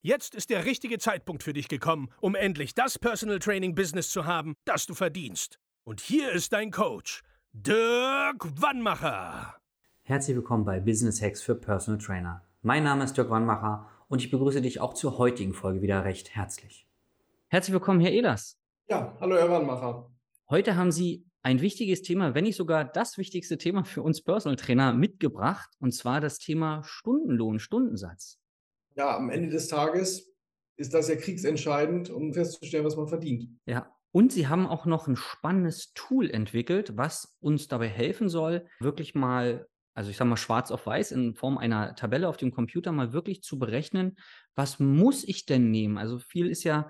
Jetzt ist der richtige Zeitpunkt für dich gekommen, um endlich das Personal Training Business zu haben, das du verdienst. Und hier ist dein Coach, Dirk Wannmacher. Herzlich willkommen bei Business Hacks für Personal Trainer. Mein Name ist Dirk Wannmacher und ich begrüße dich auch zur heutigen Folge wieder recht herzlich. Herzlich willkommen, Herr Ehlers. Ja, hallo Herr Wannmacher. Heute haben Sie ein wichtiges Thema, wenn nicht sogar das wichtigste Thema für uns Personal Trainer mitgebracht, und zwar das Thema Stundenlohn, Stundensatz. Ja, am Ende des Tages ist das ja kriegsentscheidend, um festzustellen, was man verdient. Ja, und sie haben auch noch ein spannendes Tool entwickelt, was uns dabei helfen soll, wirklich mal, also ich sage mal schwarz auf weiß in Form einer Tabelle auf dem Computer mal wirklich zu berechnen, was muss ich denn nehmen? Also viel ist ja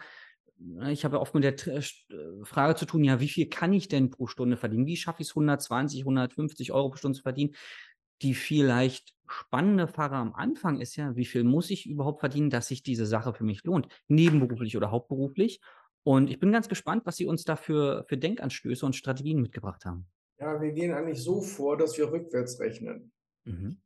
Ne, ich habe ja oft mit der äh, äh, Frage zu tun, ja, wie viel kann ich denn pro Stunde verdienen? Wie schaffe ich es 120, 150 Euro pro Stunde zu verdienen? Die vielleicht spannende Frage am Anfang ist ja, wie viel muss ich überhaupt verdienen, dass sich diese Sache für mich lohnt? Nebenberuflich oder hauptberuflich? Und ich bin ganz gespannt, was Sie uns dafür für Denkanstöße und Strategien mitgebracht haben. Ja, wir gehen eigentlich so vor, dass wir rückwärts rechnen. Mhm.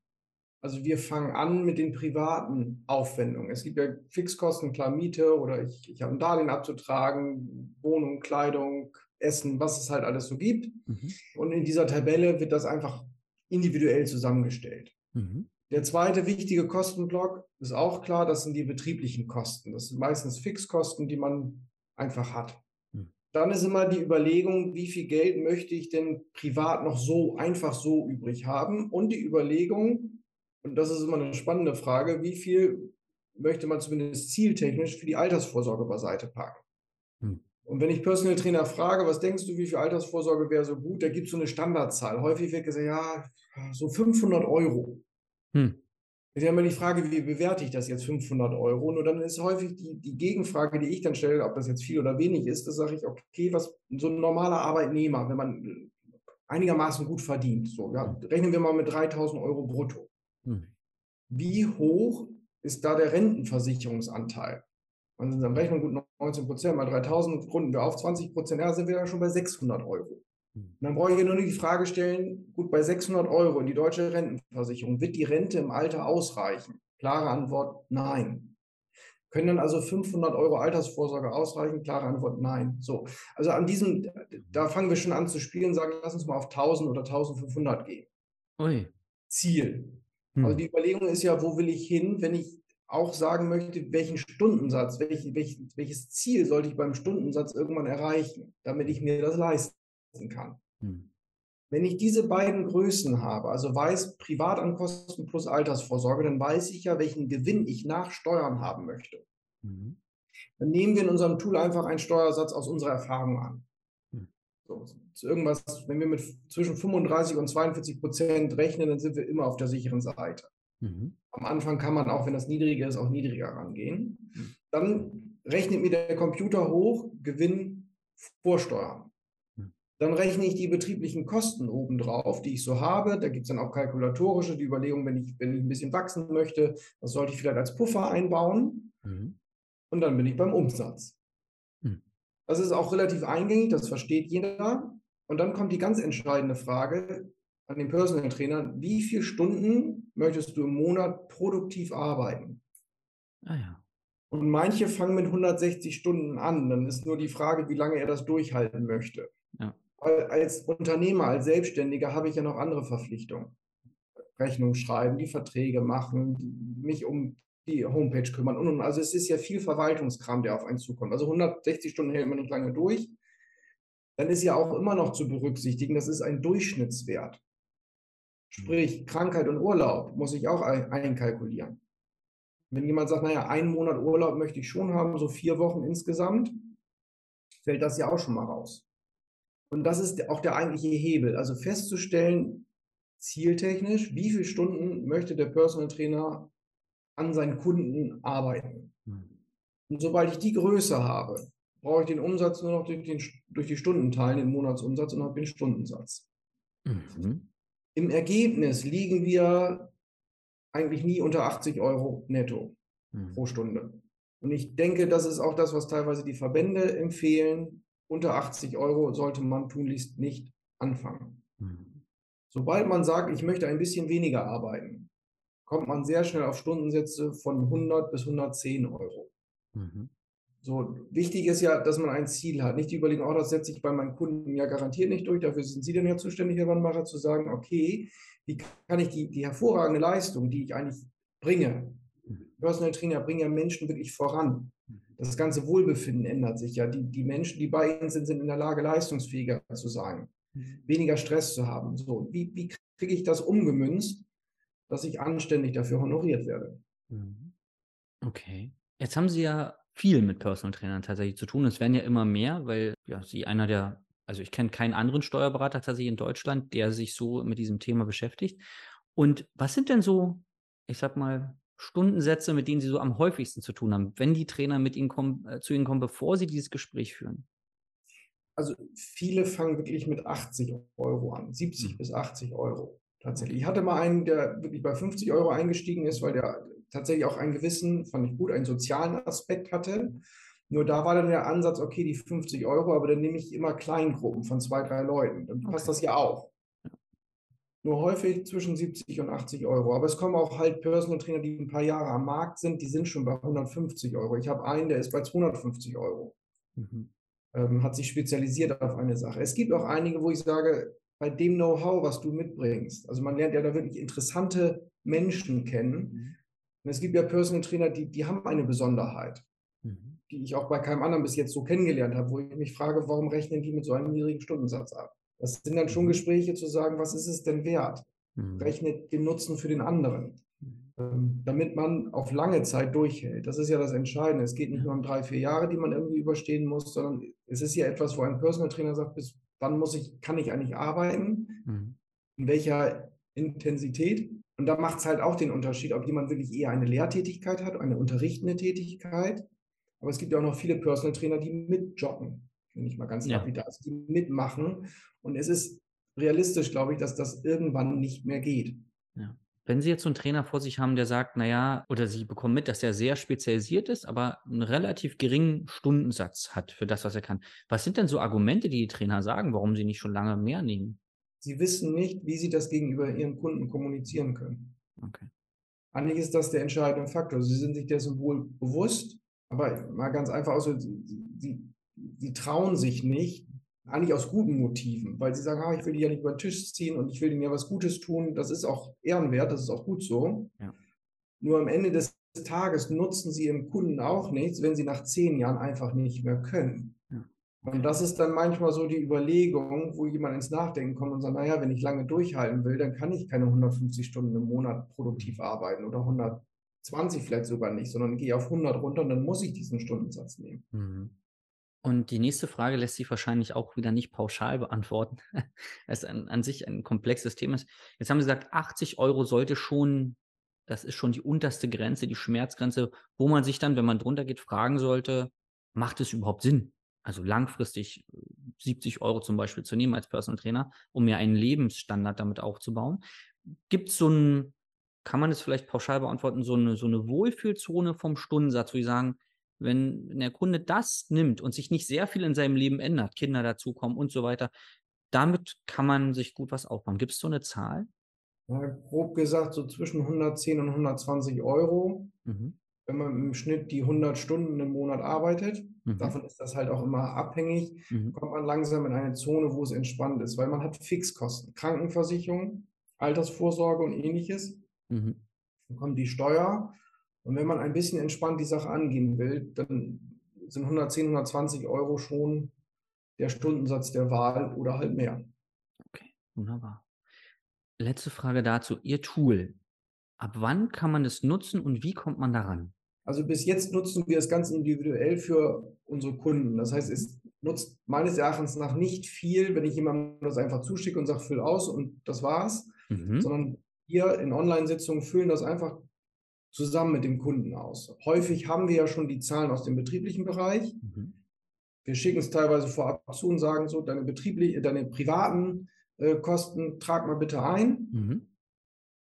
Also wir fangen an mit den privaten Aufwendungen. Es gibt ja Fixkosten, klar Miete oder ich, ich habe ein Darlehen abzutragen, Wohnung, Kleidung, Essen, was es halt alles so gibt. Mhm. Und in dieser Tabelle wird das einfach individuell zusammengestellt. Mhm. Der zweite wichtige Kostenblock ist auch klar, das sind die betrieblichen Kosten. Das sind meistens Fixkosten, die man einfach hat. Mhm. Dann ist immer die Überlegung, wie viel Geld möchte ich denn privat noch so einfach so übrig haben? Und die Überlegung, und das ist immer eine spannende Frage, wie viel möchte man zumindest zieltechnisch für die Altersvorsorge beiseite packen? Hm. Und wenn ich Personal Trainer frage, was denkst du, wie viel Altersvorsorge wäre so gut, da gibt es so eine Standardzahl. Häufig wird gesagt, ja, so 500 Euro. Hm. Wir die Frage, wie bewerte ich das jetzt 500 Euro? Und dann ist häufig die, die Gegenfrage, die ich dann stelle, ob das jetzt viel oder wenig ist, da sage ich, okay, was so ein normaler Arbeitnehmer, wenn man einigermaßen gut verdient, so, ja, rechnen wir mal mit 3000 Euro brutto. Hm. Wie hoch ist da der Rentenversicherungsanteil? Und dann rechnen gut 19 Prozent mal 3000, runden wir auf 20 Prozent, ja, sind wir dann schon bei 600 Euro. Hm. Und dann brauche ich nur die Frage stellen, gut, bei 600 Euro in die deutsche Rentenversicherung, wird die Rente im Alter ausreichen? Klare Antwort, nein. Können dann also 500 Euro Altersvorsorge ausreichen? Klare Antwort, nein. So, also an diesem, da fangen wir schon an zu spielen, sagen, lass uns mal auf 1000 oder 1500 gehen. Ui. Ziel. Also hm. die Überlegung ist ja, wo will ich hin, wenn ich auch sagen möchte, welchen Stundensatz, welch, welch, welches Ziel sollte ich beim Stundensatz irgendwann erreichen, damit ich mir das leisten kann. Hm. Wenn ich diese beiden Größen habe, also weiß Privatankosten plus Altersvorsorge, dann weiß ich ja, welchen Gewinn ich nach Steuern haben möchte. Mhm. Dann nehmen wir in unserem Tool einfach einen Steuersatz aus unserer Erfahrung an. So, irgendwas, wenn wir mit zwischen 35 und 42 Prozent rechnen, dann sind wir immer auf der sicheren Seite. Mhm. Am Anfang kann man auch, wenn das niedriger ist, auch niedriger rangehen. Mhm. Dann rechnet mir der Computer hoch, Gewinn vorsteuern. Mhm. Dann rechne ich die betrieblichen Kosten obendrauf, die ich so habe. Da gibt es dann auch kalkulatorische, die Überlegung, wenn ich, wenn ich ein bisschen wachsen möchte, was sollte ich vielleicht als Puffer einbauen? Mhm. Und dann bin ich beim Umsatz. Das ist auch relativ eingängig, das versteht jeder. Und dann kommt die ganz entscheidende Frage an den Personal Trainer, wie viele Stunden möchtest du im Monat produktiv arbeiten? Ah ja. Und manche fangen mit 160 Stunden an. Dann ist nur die Frage, wie lange er das durchhalten möchte. Ja. Als Unternehmer, als Selbstständiger habe ich ja noch andere Verpflichtungen. Rechnung schreiben, die Verträge machen, mich um die Homepage kümmern und, und also es ist ja viel Verwaltungskram, der auf einen zukommt. Also 160 Stunden hält man nicht lange durch. Dann ist ja auch immer noch zu berücksichtigen, das ist ein Durchschnittswert. Sprich, Krankheit und Urlaub muss ich auch einkalkulieren. Wenn jemand sagt, naja, einen Monat Urlaub möchte ich schon haben, so vier Wochen insgesamt, fällt das ja auch schon mal raus. Und das ist auch der eigentliche Hebel. Also festzustellen, zieltechnisch, wie viele Stunden möchte der Personal Trainer an seinen Kunden arbeiten. Hm. Und sobald ich die Größe habe, brauche ich den Umsatz nur noch durch, den, durch die Stunden teilen, den Monatsumsatz und habe den Stundensatz. Mhm. Im Ergebnis liegen wir eigentlich nie unter 80 Euro netto mhm. pro Stunde. Und ich denke, das ist auch das, was teilweise die Verbände empfehlen. Unter 80 Euro sollte man tunlichst nicht anfangen. Mhm. Sobald man sagt, ich möchte ein bisschen weniger arbeiten, kommt man sehr schnell auf Stundensätze von 100 bis 110 Euro. Mhm. So, wichtig ist ja, dass man ein Ziel hat. Nicht die Überlegung, oh, das setze ich bei meinen Kunden ja garantiert nicht durch. Dafür sind Sie denn ja zuständig, Herr Wannmacher, zu sagen, okay, wie kann ich die, die hervorragende Leistung, die ich eigentlich bringe, Personal Trainer bringen ja Menschen wirklich voran. Das ganze Wohlbefinden ändert sich ja. Die, die Menschen, die bei Ihnen sind, sind in der Lage, leistungsfähiger zu sein, weniger Stress zu haben. So, wie, wie kriege ich das umgemünzt, dass ich anständig dafür honoriert werde? Mhm. Okay. Jetzt haben Sie ja viel mit Personal Trainern tatsächlich zu tun. Es werden ja immer mehr, weil ja, Sie einer der, also ich kenne keinen anderen Steuerberater tatsächlich in Deutschland, der sich so mit diesem Thema beschäftigt. Und was sind denn so, ich sag mal, Stundensätze, mit denen Sie so am häufigsten zu tun haben, wenn die Trainer mit Ihnen kommen, äh, zu Ihnen kommen, bevor Sie dieses Gespräch führen? Also viele fangen wirklich mit 80 Euro an, 70 mhm. bis 80 Euro tatsächlich. Ich hatte mal einen, der wirklich bei 50 Euro eingestiegen ist, weil der tatsächlich auch einen gewissen, fand ich gut, einen sozialen Aspekt hatte. Nur da war dann der Ansatz, okay, die 50 Euro, aber dann nehme ich immer Kleingruppen von zwei, drei Leuten. Dann passt okay. das ja auch. Nur häufig zwischen 70 und 80 Euro. Aber es kommen auch halt Personal Trainer, die ein paar Jahre am Markt sind, die sind schon bei 150 Euro. Ich habe einen, der ist bei 250 Euro. Mhm. Ähm, hat sich spezialisiert auf eine Sache. Es gibt auch einige, wo ich sage, bei dem Know-how, was du mitbringst, also man lernt ja da wirklich interessante Menschen kennen. Mhm. Und es gibt ja Personal Trainer, die, die haben eine Besonderheit, mhm. die ich auch bei keinem anderen bis jetzt so kennengelernt habe, wo ich mich frage, warum rechnen die mit so einem niedrigen Stundensatz ab? Das sind dann schon mhm. Gespräche zu sagen, was ist es denn wert? Mhm. Rechnet den Nutzen für den anderen, mhm. ähm, damit man auf lange Zeit durchhält. Das ist ja das Entscheidende. Es geht nicht nur um drei, vier Jahre, die man irgendwie überstehen muss, sondern es ist ja etwas, wo ein Personal Trainer sagt, bis wann muss ich, kann ich eigentlich arbeiten? Mhm. In welcher Intensität? Und da macht es halt auch den Unterschied, ob jemand wirklich eher eine Lehrtätigkeit hat, eine unterrichtende Tätigkeit. Aber es gibt ja auch noch viele Personal Trainer, die mitjoggen, wenn ich mal ganz ja. lapidar, also die mitmachen. Und es ist realistisch, glaube ich, dass das irgendwann nicht mehr geht. Ja. Wenn Sie jetzt so einen Trainer vor sich haben, der sagt, naja, oder Sie bekommen mit, dass er sehr spezialisiert ist, aber einen relativ geringen Stundensatz hat für das, was er kann. Was sind denn so Argumente, die die Trainer sagen, warum sie nicht schon lange mehr nehmen? Sie wissen nicht, wie sie das gegenüber ihren Kunden kommunizieren können. Okay. Eigentlich ist das der entscheidende Faktor. Sie sind sich dessen wohl bewusst, aber mal ganz einfach aus, sie, sie, sie trauen sich nicht, eigentlich aus guten Motiven, weil sie sagen, ah, ich will die ja nicht über den Tisch ziehen und ich will ihnen ja was Gutes tun. Das ist auch ehrenwert, das ist auch gut so. Ja. Nur am Ende des Tages nutzen sie ihrem Kunden auch nichts, wenn sie nach zehn Jahren einfach nicht mehr können. Und das ist dann manchmal so die Überlegung, wo jemand ins Nachdenken kommt und sagt, naja, wenn ich lange durchhalten will, dann kann ich keine 150 Stunden im Monat produktiv arbeiten oder 120 vielleicht sogar nicht, sondern gehe auf 100 runter und dann muss ich diesen Stundensatz nehmen. Mhm. Und die nächste Frage lässt sich wahrscheinlich auch wieder nicht pauschal beantworten, es an, an sich ein komplexes Thema ist. Jetzt haben Sie gesagt, 80 Euro sollte schon, das ist schon die unterste Grenze, die Schmerzgrenze, wo man sich dann, wenn man drunter geht, fragen sollte, macht es überhaupt Sinn? Also langfristig 70 äh, Euro zum Beispiel zu nehmen als Personal Trainer, um mir einen Lebensstandard damit aufzubauen. Gibt es so ein, kann man das vielleicht pauschal beantworten, so eine, so eine Wohlfühlzone vom Stundensatz, wo Sie sagen, wenn der Kunde das nimmt und sich nicht sehr viel in seinem Leben ändert, Kinder dazukommen und so weiter, damit kann man sich gut was aufbauen. Gibt es so eine Zahl? Ja, grob gesagt, so zwischen 110 und 120 Euro, mhm. Wenn man im Schnitt die 100 Stunden im Monat arbeitet. Mhm. Davon ist das halt auch immer abhängig. Mhm. Kommt man langsam in eine Zone, wo es entspannt ist, weil man hat Fixkosten, Krankenversicherung, Altersvorsorge und ähnliches. Mhm. Dann kommt die Steuer und wenn man ein bisschen entspannt die Sache angehen will, dann sind 110, 120 Euro schon der Stundensatz der Wahl oder halt mehr. Okay, wunderbar. Letzte Frage dazu. Ihr Tool. Ab wann kann man es nutzen und wie kommt man daran? Also bis jetzt nutzen wir es ganz individuell für unsere Kunden. Das heißt, es nutzt meines Erachtens nach nicht viel, wenn ich jemandem das einfach zuschicke und sage, füll aus und das war's, mhm. sondern wir in Online-Sitzungen füllen das einfach zusammen mit dem Kunden aus. Häufig haben wir ja schon die Zahlen aus dem betrieblichen Bereich. Mhm. Wir schicken es teilweise vorab zu und sagen so, deine, betrieblichen, deine privaten äh, Kosten trag mal bitte ein mhm.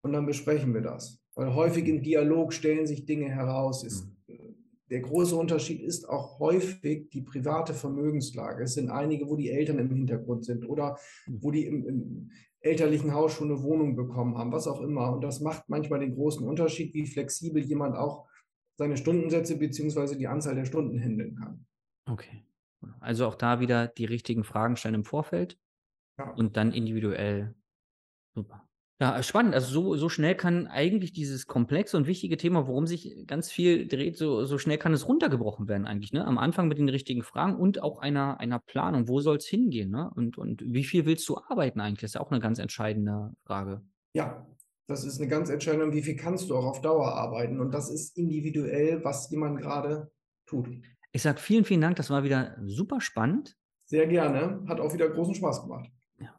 Und dann besprechen wir das. Weil häufig im Dialog stellen sich Dinge heraus. Ist, mhm. Äh, der große Unterschied ist auch häufig die private Vermögenslage. Es sind einige, wo die Eltern im Hintergrund sind oder mhm. wo die im, im elterlichen Haus schon eine Wohnung bekommen haben, was auch immer. Und das macht manchmal den großen Unterschied, wie flexibel jemand auch seine Stundensätze bzw. die Anzahl der Stunden handeln kann. Okay. Also auch da wieder die richtigen Fragen stellen im Vorfeld ja. und dann individuell. Super. Ja, spannend. Also so, so schnell kann eigentlich dieses komplexe und wichtige Thema, worum sich ganz viel dreht, so, so schnell kann es runtergebrochen werden eigentlich. Ne? Am Anfang mit den richtigen Fragen und auch einer, einer Planung. Wo soll es hingehen? Ne? Und, und wie viel willst du arbeiten eigentlich? Das ist ja auch eine ganz entscheidende Frage. Ja, das ist eine ganz entscheidende. Wie viel kannst du auch auf Dauer arbeiten? Und das ist individuell, was jemand gerade tut. Ich sage vielen, vielen Dank. Das war wieder super spannend. Sehr gerne. Hat auch wieder großen Spaß gemacht.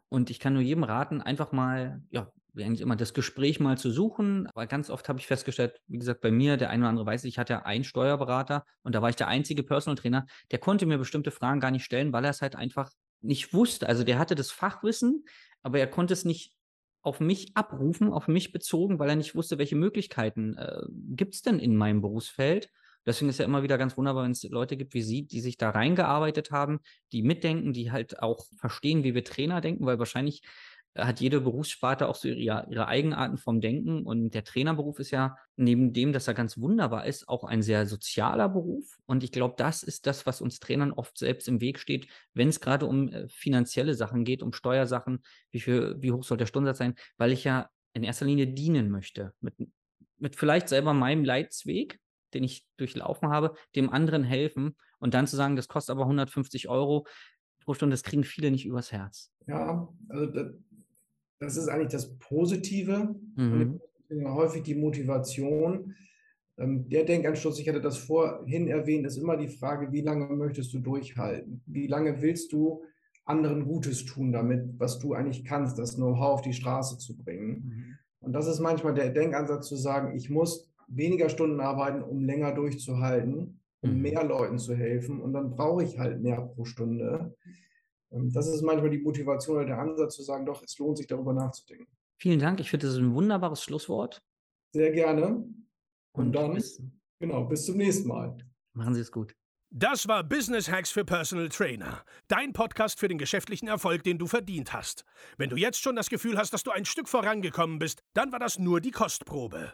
Und ich kann nur jedem raten, einfach mal ja, eigentlich immer, das Gespräch mal zu suchen. Aber ganz oft habe ich festgestellt, wie gesagt, bei mir, der eine oder andere weiß, ich hatte einen Steuerberater und da war ich der einzige Personal Trainer, der konnte mir bestimmte Fragen gar nicht stellen, weil er es halt einfach nicht wusste. Also der hatte das Fachwissen, aber er konnte es nicht auf mich abrufen, auf mich bezogen, weil er nicht wusste, welche Möglichkeiten äh, gibt es denn in meinem Berufsfeld. Deswegen ist ja immer wieder ganz wunderbar, wenn es Leute gibt wie Sie, die sich da reingearbeitet haben, die mitdenken, die halt auch verstehen, wie wir Trainer denken, weil wahrscheinlich hat jede Berufssparte auch so ihre, ihre Eigenarten vom Denken. Und der Trainerberuf ist ja neben dem, dass er ganz wunderbar ist, auch ein sehr sozialer Beruf. Und ich glaube, das ist das, was uns Trainern oft selbst im Weg steht, wenn es gerade um äh, finanzielle Sachen geht, um Steuersachen, wie, viel, wie hoch soll der Stundensatz sein, weil ich ja in erster Linie dienen möchte. Mit, mit vielleicht selber meinem Leitsweg, den ich durchlaufen habe, dem anderen helfen und dann zu sagen, das kostet aber 150 Euro pro Stunde, das kriegen viele nicht übers Herz. Ja, also das ist eigentlich das Positive. Mhm. Häufig die Motivation. Ähm, der Denkanstoß, ich hatte das vorhin erwähnt, ist immer die Frage, wie lange möchtest du durchhalten? Wie lange willst du anderen Gutes tun damit, was du eigentlich kannst, das Know-how auf die Straße zu bringen? Mhm. Und das ist manchmal der Denkansatz zu sagen, ich muss weniger Stunden arbeiten, um länger durchzuhalten, um mhm. mehr Leuten zu helfen. Und dann brauche ich halt mehr pro Stunde. Ähm, das ist manchmal die Motivation oder der Ansatz zu sagen, doch, es lohnt sich darüber nachzudenken. Vielen Dank. Ich finde, das ist ein wunderbares Schlusswort. Sehr gerne. Und, Und dann, bis, genau, bis zum nächsten Mal. Machen Sie es gut. Das war Business Hacks für Personal Trainer. Dein Podcast für den geschäftlichen Erfolg, den du verdient hast. Wenn du jetzt schon das Gefühl hast, dass du ein Stück vorangekommen bist, dann war das nur die Kostprobe.